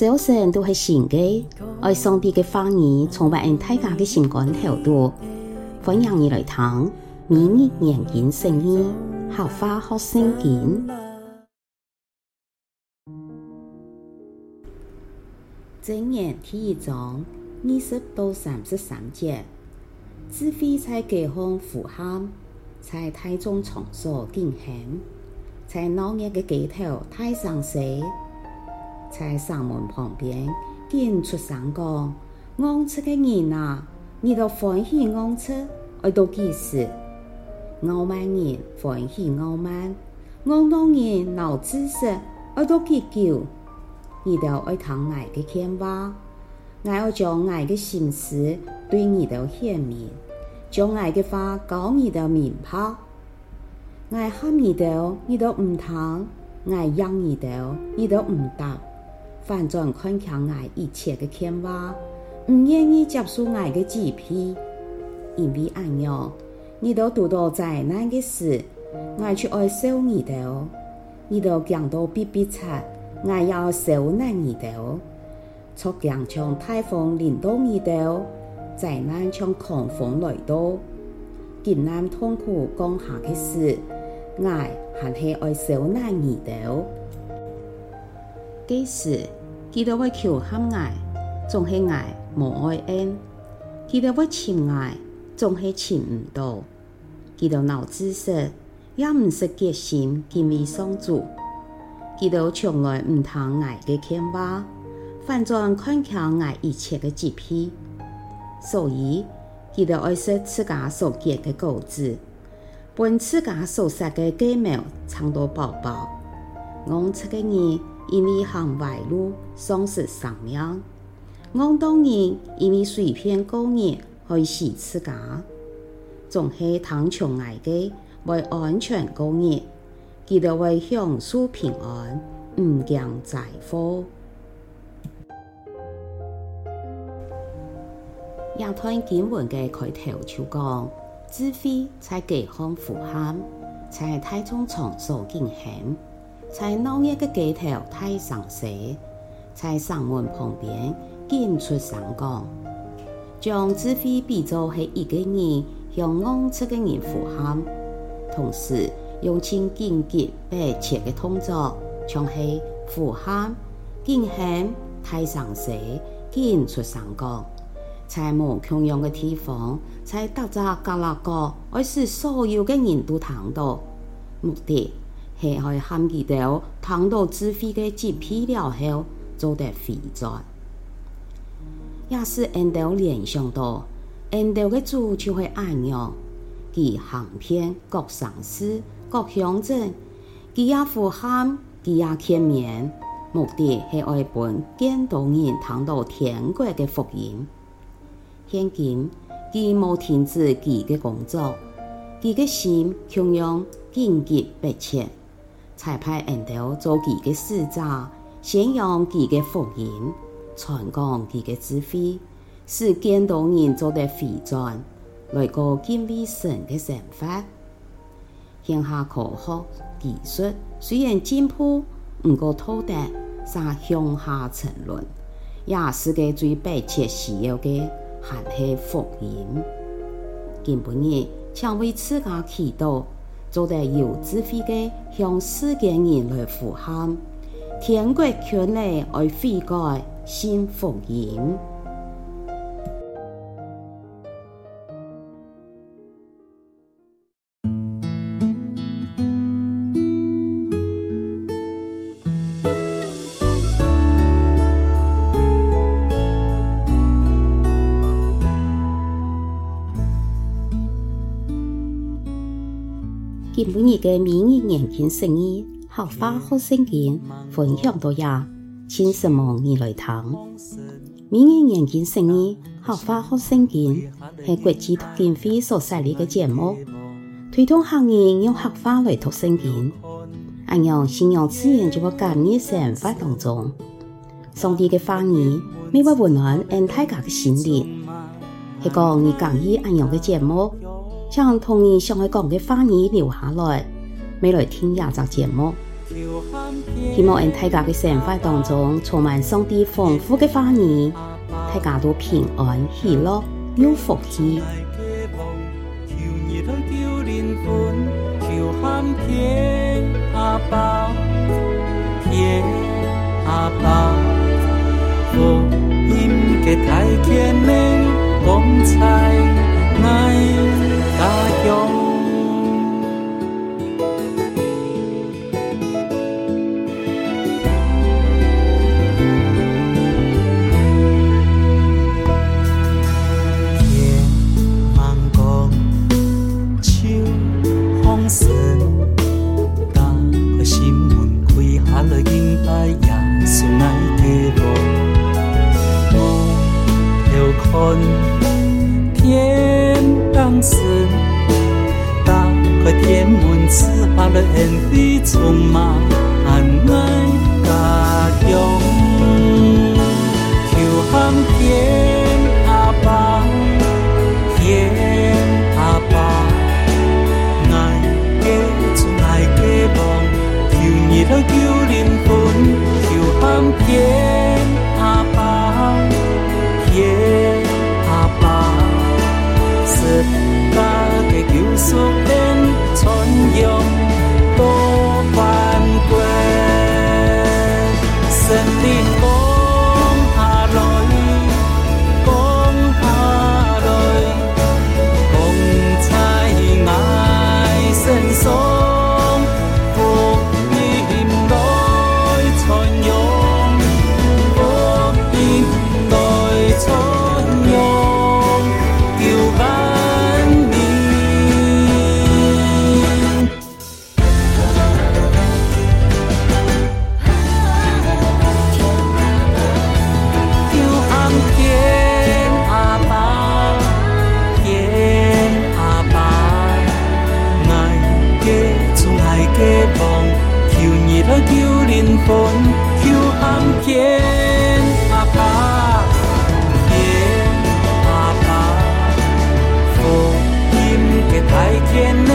早晨都是新的，爱上帝的话语充满大家的心肝头度，欢迎你来听每日研经圣经，合法学圣经。箴言第一章二十到三十三节，智慧在街坊呼喊，在大众场所敬献，在闹热的街头大声说。在城门旁边，见出声讲：昂车的人啊，你都欢喜昂车，爱到几时？傲慢人欢喜傲慢，昂荡人闹知识，爱到几久？你都爱听爱的劝话，爱要将爱的心思对你都显明，将爱的话教你都明白。爱喊你都，你都唔听；爱让你都，你都唔答。反转看强爱一切的牵挂，唔愿意接受爱的指批，因为爱样，你都读到灾难的事，爱去爱受你的，你都讲到逼逼惨，爱要受难你的，错讲像台风临到你的，灾难像狂风来到，艰难痛苦降下的事，爱还是爱受难你的，即使。记得会求喊爱，总是爱无爱恩；记得会亲爱，总是亲唔到；记得闹知识，也唔是决心敬畏上主；记得从来唔听爱的牵挂，反转看轻爱一切的疾病。所以，记得爱惜自家所结的果子，本自家所撒的鸡苗尝到饱饱。昂车的人。因为行歪路，丧失生命；昂荡人因为随便过日，害死自家。总是贪宠爱的，为安全过日，记得为享受平安，唔惊灾祸。亚团经文嘅开头就讲：智慧在街坊呼喊，在大众场所敬献。在闹热的街头大声说，在城门旁边见出声讲，将智慧比作系一个人向昂车的人呼喊，同时用尽紧急迫切的动作，像系呼喊、敬献、大声说、见出声讲，在无共用的地方，在大家角落角，而是所有的人都谈到，目的。系可以喊佢哋听到智慧嘅疾病了后，做得回转，也是按照联想到，按照嘅主就会按样，佢行遍各上司、各乡镇，佢也呼喊，佢也劝勉，目的系爱本更多人听到天国嘅福音。现今佢冇停止佢嘅工作，佢嘅心同样紧急迫切。才派恩德做佢嘅使者，宣扬佢嘅福音，传讲佢嘅智慧，使更多人做得回转，来个敬畏神嘅生活。现下科学技术虽然进步，唔过拖得沙向下沉沦，也是个最迫切需要嘅，还系福音。今晡日，请为自家祈祷。做得有智慧的，向世界人来呼喊，天国权利而悔改，信福音。今晡日嘅每日研经圣经，合法学圣经分享到呀，请什么你来听？每日研经圣经，合法学圣经系国际读经会所设立嘅节目，推动行业用合法来读圣经，按样信仰自然就会加入生活当中。上帝嘅话语，每晚温暖俺大家嘅心灵，系讲你讲意按样嘅节目。将同你想爱讲嘅话语留下来，未来听廿集节目，希望在大家嘅生活当中充满上帝丰富的话语，大家都平安喜乐有福气。天当时，打开天门，赐把了恩惠，充满求 quien me